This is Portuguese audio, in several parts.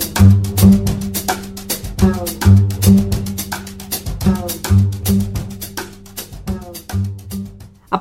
you.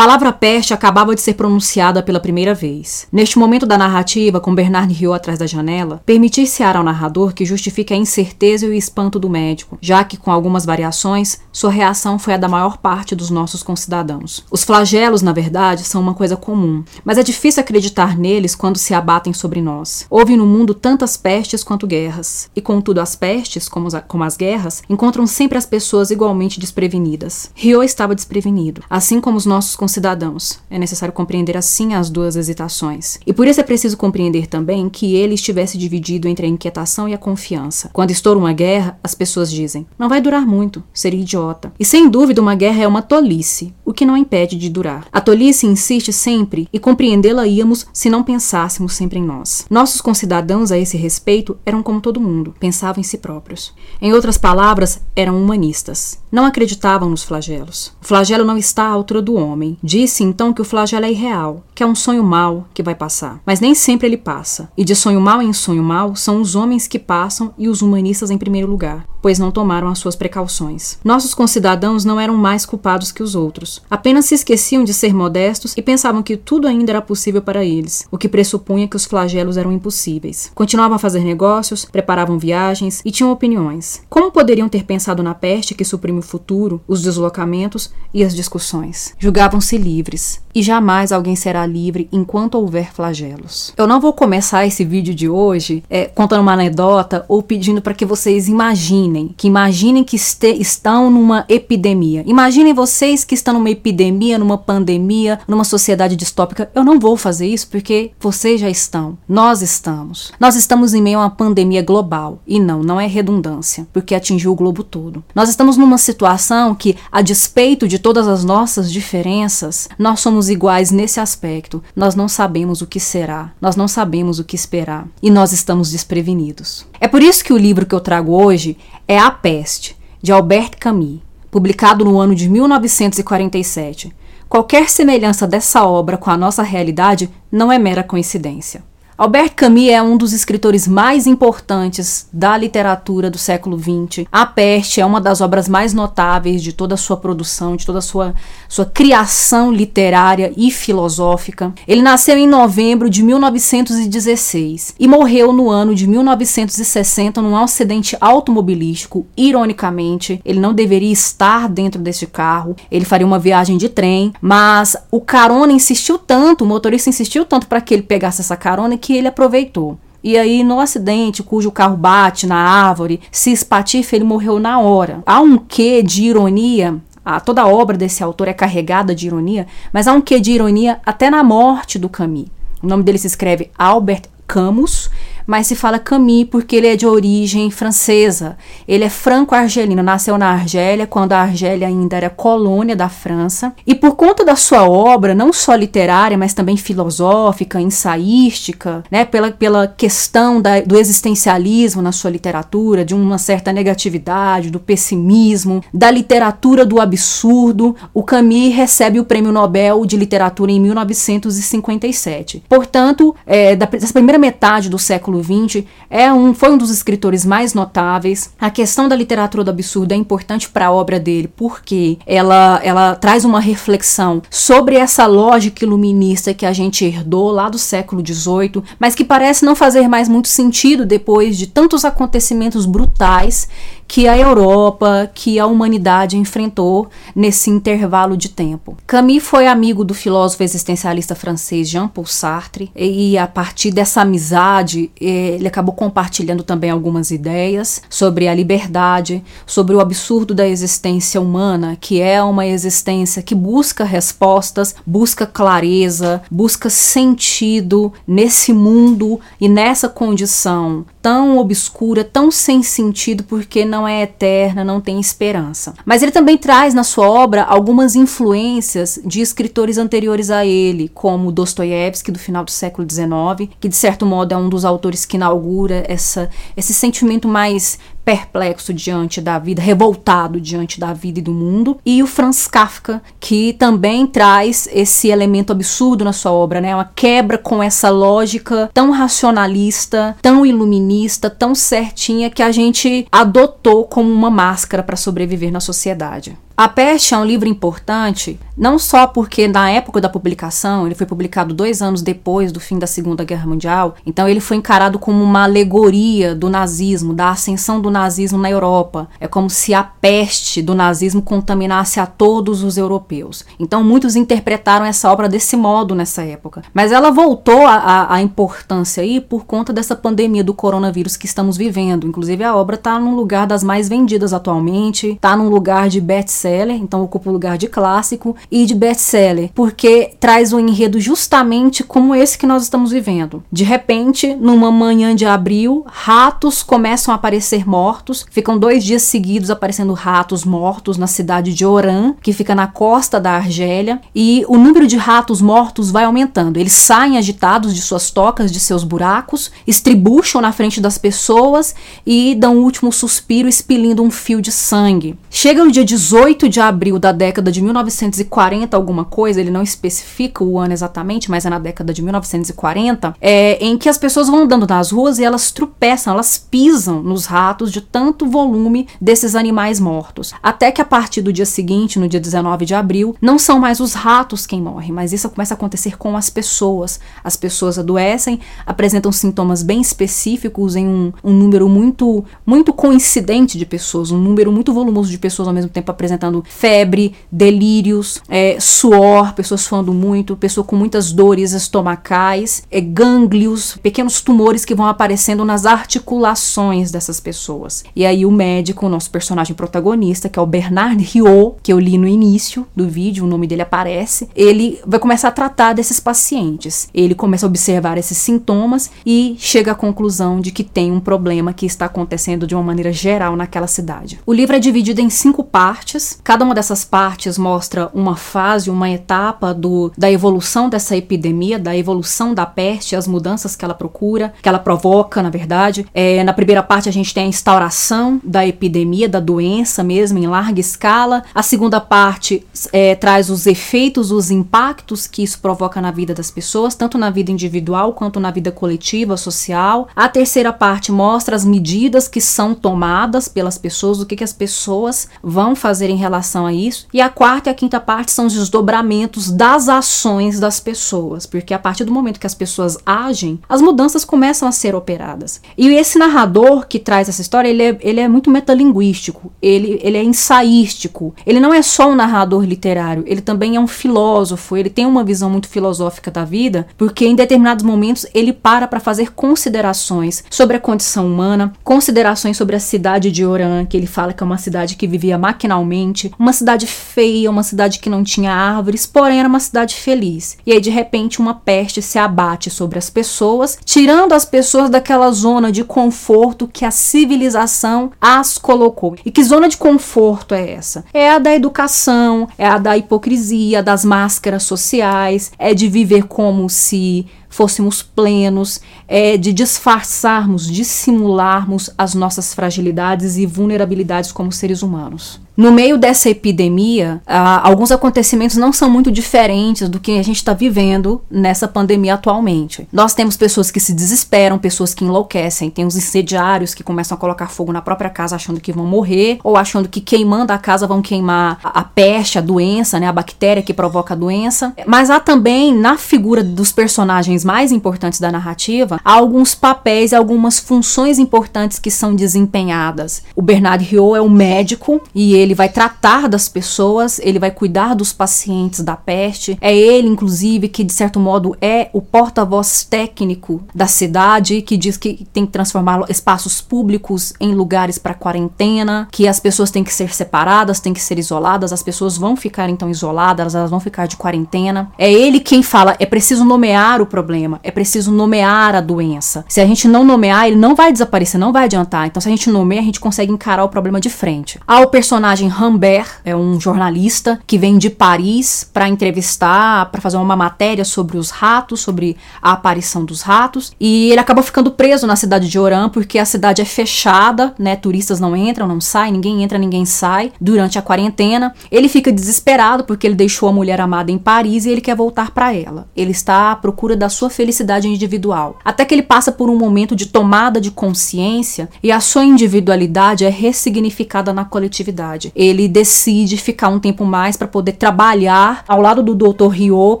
Palavra peste acabava de ser pronunciada pela primeira vez. Neste momento da narrativa, com Bernard Rio atrás da janela, permitir-se-á ao narrador que justifique a incerteza e o espanto do médico, já que, com algumas variações, sua reação foi a da maior parte dos nossos concidadãos. Os flagelos, na verdade, são uma coisa comum, mas é difícil acreditar neles quando se abatem sobre nós. Houve no mundo tantas pestes quanto guerras, e contudo as pestes, como, como as guerras, encontram sempre as pessoas igualmente desprevenidas. Rio estava desprevenido, assim como os nossos cidadãos. É necessário compreender assim as duas hesitações. E por isso é preciso compreender também que ele estivesse dividido entre a inquietação e a confiança. Quando estoura uma guerra, as pessoas dizem: não vai durar muito, seria idiota. E sem dúvida, uma guerra é uma tolice, o que não impede de durar. A tolice insiste sempre e compreendê-la íamos se não pensássemos sempre em nós. Nossos concidadãos a esse respeito eram como todo mundo, pensavam em si próprios. Em outras palavras, eram humanistas. Não acreditavam nos flagelos. O flagelo não está à altura do homem. Disse então que o flagelo é irreal, que é um sonho mau que vai passar. Mas nem sempre ele passa. E de sonho mau em sonho mau são os homens que passam e os humanistas em primeiro lugar, pois não tomaram as suas precauções. Nossos concidadãos não eram mais culpados que os outros. Apenas se esqueciam de ser modestos e pensavam que tudo ainda era possível para eles, o que pressupunha que os flagelos eram impossíveis. Continuavam a fazer negócios, preparavam viagens e tinham opiniões. Como poderiam ter pensado na peste que suprime o futuro, os deslocamentos e as discussões? Julgavam-se livres, e jamais alguém será livre enquanto houver flagelos. Eu não vou começar esse vídeo de hoje é, contando uma anedota ou pedindo para que vocês imaginem, que imaginem que este, estão numa epidemia. Imaginem vocês que estão numa epidemia, numa pandemia, numa sociedade distópica. Eu não vou fazer isso porque vocês já estão. Nós estamos. Nós estamos em meio a uma pandemia global. E não, não é redundância, porque atingiu o globo todo. Nós estamos numa situação que, a despeito de todas as nossas diferenças, nós somos iguais nesse aspecto. Nós não sabemos o que será, nós não sabemos o que esperar e nós estamos desprevenidos. É por isso que o livro que eu trago hoje é A Peste, de Albert Camus, publicado no ano de 1947. Qualquer semelhança dessa obra com a nossa realidade não é mera coincidência. Albert Camus é um dos escritores mais importantes da literatura do século XX. A Peste é uma das obras mais notáveis de toda a sua produção, de toda a sua, sua criação literária e filosófica. Ele nasceu em novembro de 1916 e morreu no ano de 1960 num acidente automobilístico. Ironicamente, ele não deveria estar dentro deste carro, ele faria uma viagem de trem, mas o carona insistiu tanto, o motorista insistiu tanto para que ele pegasse essa carona que que ele aproveitou. E aí, no acidente, cujo carro bate na árvore, se espatifa, ele morreu na hora. Há um quê de ironia a, toda a obra desse autor é carregada de ironia, mas há um quê de ironia até na morte do Camus. O nome dele se escreve Albert Camus mas se fala Camille porque ele é de origem francesa. Ele é franco-argelino, nasceu na Argélia, quando a Argélia ainda era colônia da França. E por conta da sua obra, não só literária, mas também filosófica, ensaística, né, pela, pela questão da, do existencialismo na sua literatura, de uma certa negatividade, do pessimismo, da literatura do absurdo, o Camille recebe o Prêmio Nobel de Literatura em 1957. Portanto, é, da, dessa primeira metade do século século XX, é um, foi um dos escritores mais notáveis. A questão da literatura do absurdo é importante para a obra dele, porque ela, ela traz uma reflexão sobre essa lógica iluminista que a gente herdou lá do século XVIII, mas que parece não fazer mais muito sentido depois de tantos acontecimentos brutais que a Europa, que a humanidade enfrentou nesse intervalo de tempo. Camus foi amigo do filósofo existencialista francês Jean-Paul Sartre e a partir dessa amizade ele acabou compartilhando também algumas ideias sobre a liberdade, sobre o absurdo da existência humana, que é uma existência que busca respostas, busca clareza, busca sentido nesse mundo e nessa condição tão obscura, tão sem sentido, porque não é eterna, não tem esperança. Mas ele também traz na sua obra algumas influências de escritores anteriores a ele, como Dostoiévski, do final do século XIX, que de certo modo é um dos autores que inaugura essa, esse sentimento mais perplexo diante da vida, revoltado diante da vida e do mundo, e o Franz Kafka, que também traz esse elemento absurdo na sua obra, né? Uma quebra com essa lógica tão racionalista, tão iluminista, tão certinha que a gente adotou como uma máscara para sobreviver na sociedade. A Peste é um livro importante, não só porque na época da publicação, ele foi publicado dois anos depois do fim da Segunda Guerra Mundial, então ele foi encarado como uma alegoria do nazismo, da ascensão do nazismo na Europa. É como se a peste do nazismo contaminasse a todos os europeus. Então muitos interpretaram essa obra desse modo nessa época. Mas ela voltou à importância aí por conta dessa pandemia do coronavírus que estamos vivendo. Inclusive a obra está num lugar das mais vendidas atualmente, está num lugar de best-seller best-seller, então ocupa o lugar de clássico, e de best-seller, porque traz um enredo justamente como esse que nós estamos vivendo. De repente, numa manhã de abril, ratos começam a aparecer mortos, ficam dois dias seguidos aparecendo ratos mortos na cidade de Oran, que fica na costa da Argélia, e o número de ratos mortos vai aumentando. Eles saem agitados de suas tocas, de seus buracos, estribucham na frente das pessoas e dão um último suspiro expelindo um fio de sangue. Chega o dia 18 8 de abril da década de 1940, alguma coisa, ele não especifica o ano exatamente, mas é na década de 1940, é, em que as pessoas vão andando nas ruas e elas tropeçam, elas pisam nos ratos de tanto volume desses animais mortos. Até que a partir do dia seguinte, no dia 19 de abril, não são mais os ratos quem morrem, mas isso começa a acontecer com as pessoas. As pessoas adoecem, apresentam sintomas bem específicos em um, um número muito, muito coincidente de pessoas, um número muito volumoso de pessoas ao mesmo tempo apresentando febre, delírios, é, suor, pessoas suando muito, pessoa com muitas dores estomacais, é, gânglios, pequenos tumores que vão aparecendo nas articulações dessas pessoas. E aí o médico, o nosso personagem protagonista, que é o Bernard Riot, que eu li no início do vídeo, o nome dele aparece, ele vai começar a tratar desses pacientes. Ele começa a observar esses sintomas e chega à conclusão de que tem um problema que está acontecendo de uma maneira geral naquela cidade. O livro é dividido em cinco partes. Cada uma dessas partes mostra uma fase, uma etapa do, da evolução dessa epidemia, da evolução da peste, as mudanças que ela procura, que ela provoca, na verdade. É, na primeira parte a gente tem a instauração da epidemia, da doença mesmo, em larga escala. A segunda parte é, traz os efeitos, os impactos que isso provoca na vida das pessoas, tanto na vida individual quanto na vida coletiva, social. A terceira parte mostra as medidas que são tomadas pelas pessoas, o que, que as pessoas vão fazer em relação a isso. E a quarta e a quinta parte são os desdobramentos das ações das pessoas, porque a partir do momento que as pessoas agem, as mudanças começam a ser operadas. E esse narrador que traz essa história, ele é, ele é muito metalinguístico, ele, ele é ensaístico. Ele não é só um narrador literário, ele também é um filósofo, ele tem uma visão muito filosófica da vida, porque em determinados momentos ele para para fazer considerações sobre a condição humana, considerações sobre a cidade de Oran, que ele fala que é uma cidade que vivia maquinalmente uma cidade feia, uma cidade que não tinha árvores, porém era uma cidade feliz. E aí de repente uma peste se abate sobre as pessoas, tirando as pessoas daquela zona de conforto que a civilização as colocou. E que zona de conforto é essa? É a da educação, é a da hipocrisia, das máscaras sociais, é de viver como se fôssemos plenos, é, de disfarçarmos, dissimularmos as nossas fragilidades e vulnerabilidades como seres humanos. No meio dessa epidemia, ah, alguns acontecimentos não são muito diferentes do que a gente está vivendo nessa pandemia atualmente. Nós temos pessoas que se desesperam, pessoas que enlouquecem, tem os incendiários que começam a colocar fogo na própria casa achando que vão morrer, ou achando que queimando a casa vão queimar a, peste, a doença, né, a bactéria que provoca a doença. Mas há também, na figura dos personagens mais importantes da narrativa, há alguns papéis e algumas funções importantes que são desempenhadas. O Bernard Rio é o médico e ele ele vai tratar das pessoas, ele vai cuidar dos pacientes da peste. É ele, inclusive, que de certo modo é o porta-voz técnico da cidade, que diz que tem que transformar espaços públicos em lugares para quarentena, que as pessoas têm que ser separadas, têm que ser isoladas, as pessoas vão ficar então isoladas, elas vão ficar de quarentena. É ele quem fala, é preciso nomear o problema é preciso nomear a doença. Se a gente não nomear, ele não vai desaparecer, não vai adiantar. Então, se a gente nomeia, a gente consegue encarar o problema de frente. Há o personagem Rambert, é um jornalista que vem de Paris para entrevistar, para fazer uma matéria sobre os ratos, sobre a aparição dos ratos, e ele acabou ficando preso na cidade de Oran porque a cidade é fechada, né? Turistas não entram, não saem, ninguém entra, ninguém sai durante a quarentena. Ele fica desesperado porque ele deixou a mulher amada em Paris e ele quer voltar para ela. Ele está à procura da sua felicidade individual. Até que ele passa por um momento de tomada de consciência e a sua individualidade é ressignificada na coletividade. Ele decide ficar um tempo mais para poder trabalhar ao lado do Dr. Rio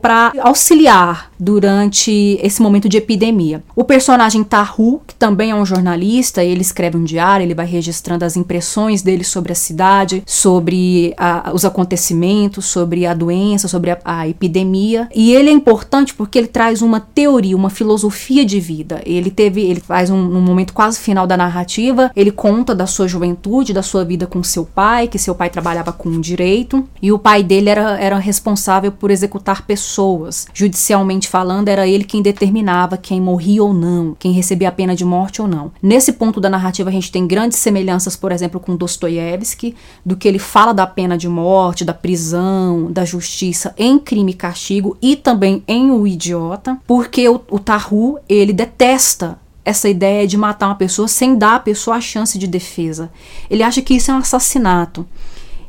para auxiliar durante esse momento de epidemia. O personagem Tahu, que também é um jornalista, ele escreve um diário, ele vai registrando as impressões dele sobre a cidade, sobre a, os acontecimentos, sobre a doença, sobre a, a epidemia. E ele é importante porque ele traz uma teoria, uma filosofia de vida. Ele teve, ele faz um, um momento quase final da narrativa, ele conta da sua juventude, da sua vida com seu pai, que seu pai trabalhava com direito, e o pai dele era, era responsável por executar pessoas judicialmente falando, era ele quem determinava quem morria ou não, quem recebia a pena de morte ou não. Nesse ponto da narrativa, a gente tem grandes semelhanças, por exemplo, com Dostoiévski, do que ele fala da pena de morte, da prisão, da justiça em Crime e Castigo e também em O Idiota, porque o, o Tahu, ele detesta essa ideia de matar uma pessoa sem dar à pessoa a chance de defesa. Ele acha que isso é um assassinato.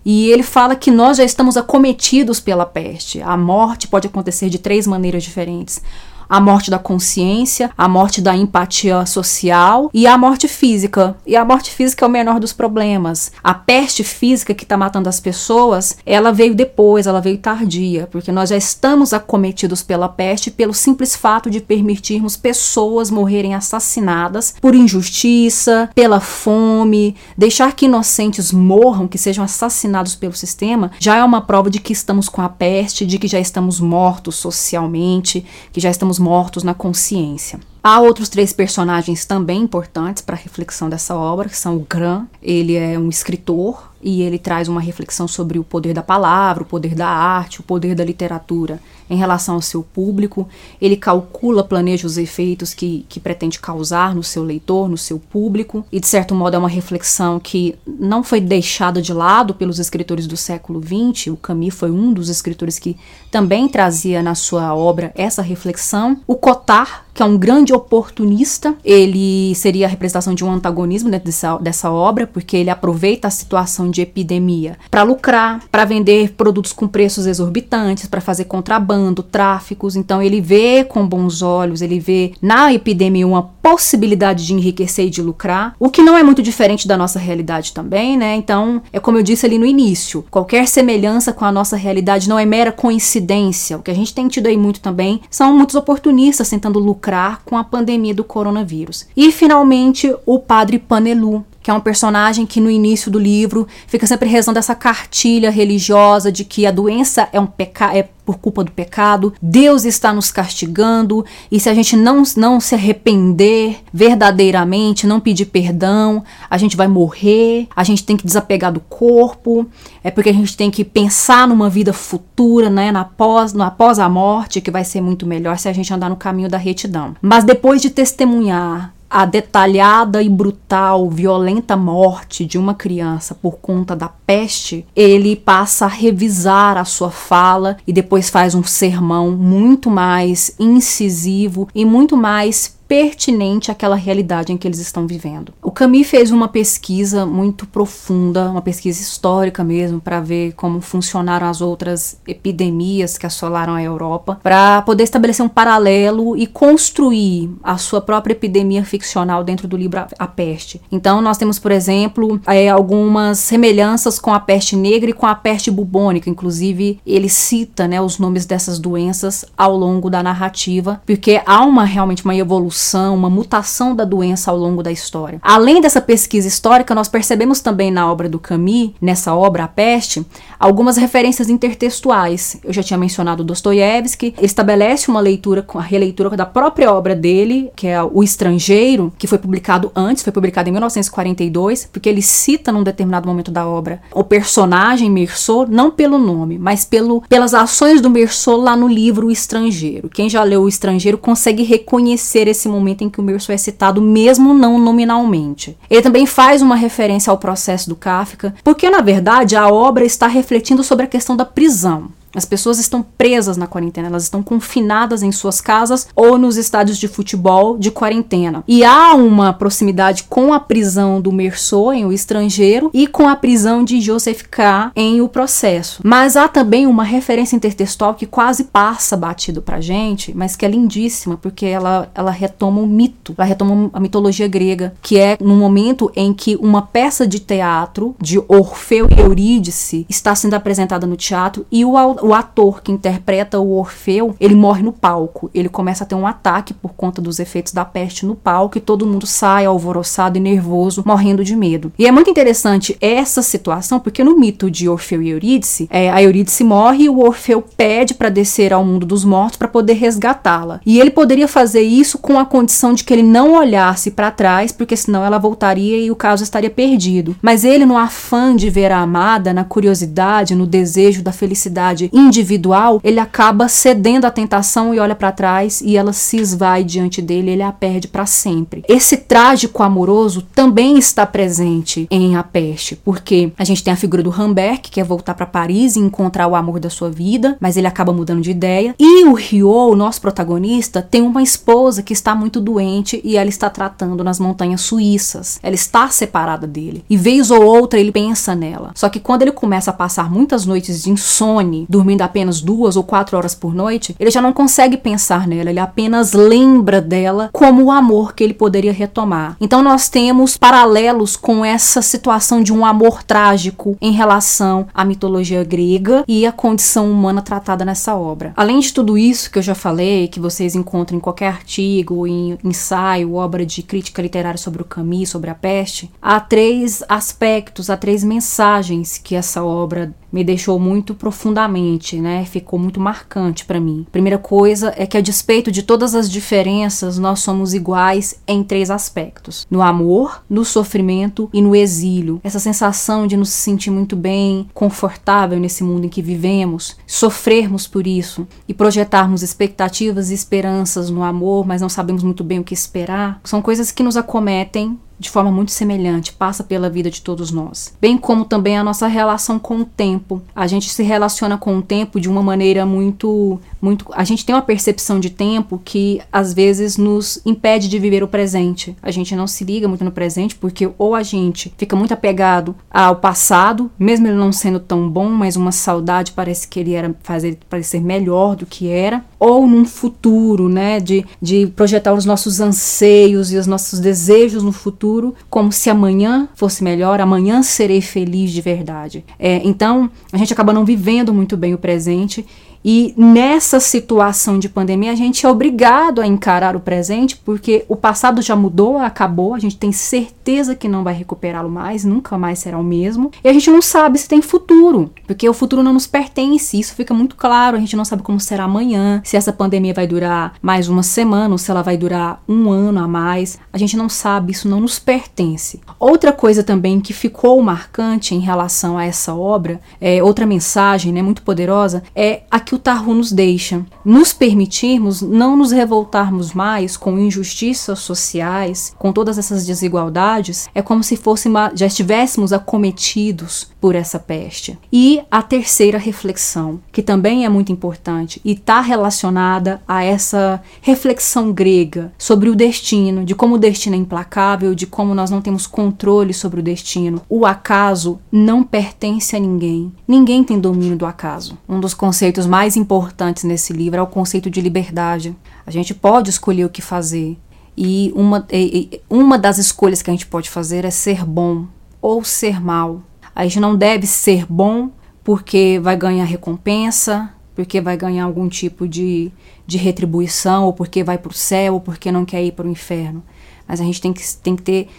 E ele fala que nós já estamos acometidos pela peste. A morte pode acontecer de três maneiras diferentes a morte da consciência, a morte da empatia social e a morte física. E a morte física é o menor dos problemas. A peste física que está matando as pessoas, ela veio depois, ela veio tardia, porque nós já estamos acometidos pela peste pelo simples fato de permitirmos pessoas morrerem assassinadas por injustiça, pela fome, deixar que inocentes morram, que sejam assassinados pelo sistema, já é uma prova de que estamos com a peste, de que já estamos mortos socialmente, que já estamos mortos na consciência. Há outros três personagens também importantes para a reflexão dessa obra, que são o Gran, ele é um escritor e ele traz uma reflexão sobre o poder da palavra, o poder da arte, o poder da literatura em relação ao seu público. Ele calcula, planeja os efeitos que, que pretende causar no seu leitor, no seu público, e de certo modo é uma reflexão que não foi deixada de lado pelos escritores do século XX. O Camus foi um dos escritores que também trazia na sua obra essa reflexão. O Cotar, que é um grande oportunista, ele seria a representação de um antagonismo dentro dessa, dessa obra, porque ele aproveita a situação de epidemia para lucrar, para vender produtos com preços exorbitantes, para fazer contrabando, tráficos. Então ele vê com bons olhos, ele vê na epidemia uma possibilidade de enriquecer e de lucrar, o que não é muito diferente da nossa realidade também, né? Então, é como eu disse ali no início, qualquer semelhança com a nossa realidade não é mera coincidência. O que a gente tem tido aí muito também são muitos oportunistas tentando lucrar com a pandemia do coronavírus. E finalmente, o padre Panelu, que é um personagem que no início do livro fica sempre rezando essa cartilha religiosa de que a doença é um pecado, é por culpa do pecado, Deus está nos castigando e se a gente não, não se arrepender verdadeiramente, não pedir perdão, a gente vai morrer, a gente tem que desapegar do corpo, é porque a gente tem que pensar numa vida futura, né, na pós, na após a morte, que vai ser muito melhor se a gente andar no caminho da retidão. Mas depois de testemunhar a detalhada e brutal, violenta morte de uma criança por conta da peste, ele passa a revisar a sua fala e depois faz um sermão muito mais incisivo e muito mais pertinente àquela realidade em que eles estão vivendo. O Camus fez uma pesquisa muito profunda, uma pesquisa histórica mesmo, para ver como funcionaram as outras epidemias que assolaram a Europa, para poder estabelecer um paralelo e construir a sua própria epidemia ficcional dentro do livro A Peste. Então, nós temos, por exemplo, é, algumas semelhanças com a peste negra e com a peste bubônica. Inclusive, ele cita né, os nomes dessas doenças ao longo da narrativa, porque há uma realmente uma evolução evolução, uma mutação da doença ao longo da história. Além dessa pesquisa histórica, nós percebemos também na obra do Camus, nessa obra A Peste, algumas referências intertextuais. Eu já tinha mencionado Dostoiévski, ele estabelece uma leitura, a releitura da própria obra dele, que é O Estrangeiro, que foi publicado antes, foi publicado em 1942, porque ele cita num determinado momento da obra o personagem Meursault, não pelo nome, mas pelo, pelas ações do Meursault lá no livro O Estrangeiro. Quem já leu O Estrangeiro consegue reconhecer esse momento em que o Meursault é citado, mesmo não nominalmente. Ele também faz uma referência ao processo do Kafka, porque na verdade a obra está refletindo sobre a questão da prisão. As pessoas estão presas na quarentena, elas estão confinadas em suas casas ou nos estádios de futebol de quarentena. E há uma proximidade com a prisão do Meursault em O Estrangeiro e com a prisão de Joseph K. em O Processo. Mas há também uma referência intertextual que quase passa batido pra gente, mas que é lindíssima porque ela, ela retoma um mito, ela retoma a mitologia grega, que é no momento em que uma peça de teatro de Orfeu e Eurídice está sendo apresentada no teatro e o o ator que interpreta o Orfeu, ele morre no palco. Ele começa a ter um ataque por conta dos efeitos da peste no palco e todo mundo sai alvoroçado e nervoso, morrendo de medo. E é muito interessante essa situação, porque no mito de Orfeu e Eurídice, é, a Eurídice morre e o Orfeu pede para descer ao mundo dos mortos para poder resgatá-la. E ele poderia fazer isso com a condição de que ele não olhasse para trás, porque senão ela voltaria e o caso estaria perdido. Mas ele, no afã de ver a amada, na curiosidade, no desejo da felicidade individual, ele acaba cedendo à tentação e olha para trás e ela se esvai diante dele, ele a perde para sempre. Esse trágico amoroso também está presente em A Peste, porque a gente tem a figura do Rambert, que quer voltar para Paris e encontrar o amor da sua vida, mas ele acaba mudando de ideia. E o Rio, o nosso protagonista, tem uma esposa que está muito doente e ela está tratando nas montanhas suíças. Ela está separada dele. E vez ou outra ele pensa nela. Só que quando ele começa a passar muitas noites de insônia, dormindo apenas duas ou quatro horas por noite, ele já não consegue pensar nela, ele apenas lembra dela como o amor que ele poderia retomar. Então nós temos paralelos com essa situação de um amor trágico em relação à mitologia grega e à condição humana tratada nessa obra. Além de tudo isso que eu já falei, que vocês encontram em qualquer artigo, em ensaio, obra de crítica literária sobre o Camus, sobre a peste, há três aspectos, há três mensagens que essa obra me deixou muito profundamente, né? Ficou muito marcante para mim. Primeira coisa é que a despeito de todas as diferenças, nós somos iguais em três aspectos: no amor, no sofrimento e no exílio. Essa sensação de nos sentir muito bem, confortável nesse mundo em que vivemos, sofrermos por isso e projetarmos expectativas e esperanças no amor, mas não sabemos muito bem o que esperar, são coisas que nos acometem de forma muito semelhante, passa pela vida de todos nós. Bem como também a nossa relação com o tempo. A gente se relaciona com o tempo de uma maneira muito muito a gente tem uma percepção de tempo que às vezes nos impede de viver o presente. A gente não se liga muito no presente porque ou a gente fica muito apegado ao passado, mesmo ele não sendo tão bom, mas uma saudade parece que ele era fazer parecer melhor do que era, ou num futuro, né, de, de projetar os nossos anseios e os nossos desejos no futuro, como se amanhã fosse melhor, amanhã serei feliz de verdade. É, então, a gente acaba não vivendo muito bem o presente e nessa situação de pandemia, a gente é obrigado a encarar o presente, porque o passado já mudou, acabou, a gente tem certeza que não vai recuperá-lo mais, nunca mais será o mesmo. E a gente não sabe se tem futuro, porque o futuro não nos pertence, isso fica muito claro. A gente não sabe como será amanhã, se essa pandemia vai durar mais uma semana, ou se ela vai durar um ano a mais. A gente não sabe, isso não nos pertence. Outra coisa também que ficou marcante em relação a essa obra, é, outra mensagem né, muito poderosa, é a que o Tarhu nos deixa. Nos permitirmos não nos revoltarmos mais com injustiças sociais, com todas essas desigualdades, é como se fôssemos, já estivéssemos acometidos por essa peste. E a terceira reflexão, que também é muito importante e está relacionada a essa reflexão grega sobre o destino, de como o destino é implacável, de como nós não temos controle sobre o destino. O acaso não pertence a ninguém. Ninguém tem domínio do acaso. Um dos conceitos mais mais importantes nesse livro é o conceito de liberdade. A gente pode escolher o que fazer. E uma, e, uma das escolhas que a gente pode fazer é ser bom ou ser mal. A gente não deve ser bom porque vai ganhar recompensa, porque vai ganhar algum tipo de, de retribuição, ou porque vai para o céu, ou porque não quer ir para o inferno. Mas a gente tem que, tem que ter,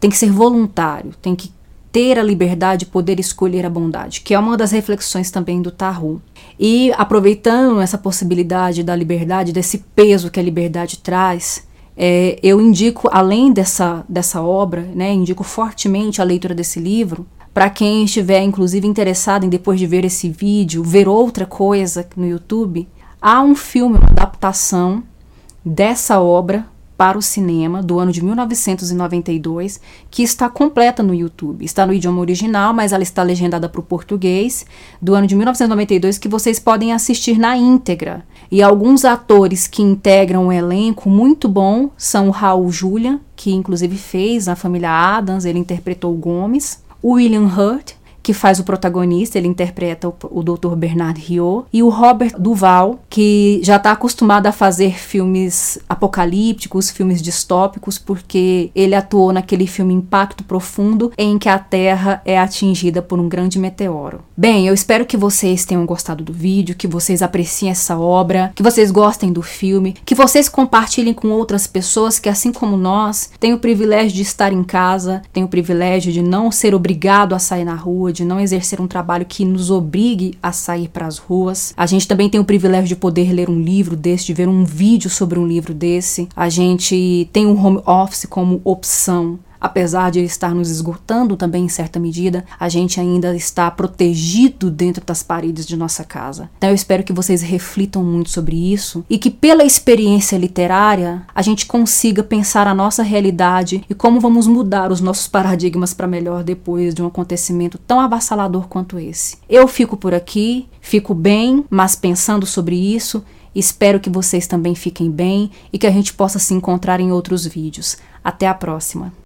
tem que ser voluntário, tem que ter a liberdade de poder escolher a bondade, que é uma das reflexões também do Tahu. E aproveitando essa possibilidade da liberdade, desse peso que a liberdade traz, é, eu indico, além dessa, dessa obra, né, indico fortemente a leitura desse livro, para quem estiver, inclusive, interessado em, depois de ver esse vídeo, ver outra coisa no YouTube, há um filme, uma adaptação dessa obra para o cinema do ano de 1992, que está completa no YouTube. Está no idioma original, mas ela está legendada para o português, do ano de 1992, que vocês podem assistir na íntegra. E alguns atores que integram o elenco muito bom são o Raul Julian, que inclusive fez a família Adams, ele interpretou o Gomes, o William Hurt, que faz o protagonista, ele interpreta o, o Dr. Bernard Rio, e o Robert Duval, que já está acostumado a fazer filmes apocalípticos, filmes distópicos, porque ele atuou naquele filme Impacto Profundo, em que a Terra é atingida por um grande meteoro. Bem, eu espero que vocês tenham gostado do vídeo, que vocês apreciem essa obra, que vocês gostem do filme, que vocês compartilhem com outras pessoas que, assim como nós, têm o privilégio de estar em casa, têm o privilégio de não ser obrigado a sair na rua, de não exercer um trabalho que nos obrigue a sair para as ruas. A gente também tem o privilégio de poder ler um livro desse, de ver um vídeo sobre um livro desse. A gente tem o home office como opção apesar de estar nos esgotando também em certa medida, a gente ainda está protegido dentro das paredes de nossa casa. Então eu espero que vocês reflitam muito sobre isso e que pela experiência literária a gente consiga pensar a nossa realidade e como vamos mudar os nossos paradigmas para melhor depois de um acontecimento tão avassalador quanto esse. Eu fico por aqui, fico bem, mas pensando sobre isso Espero que vocês também fiquem bem e que a gente possa se encontrar em outros vídeos. Até a próxima!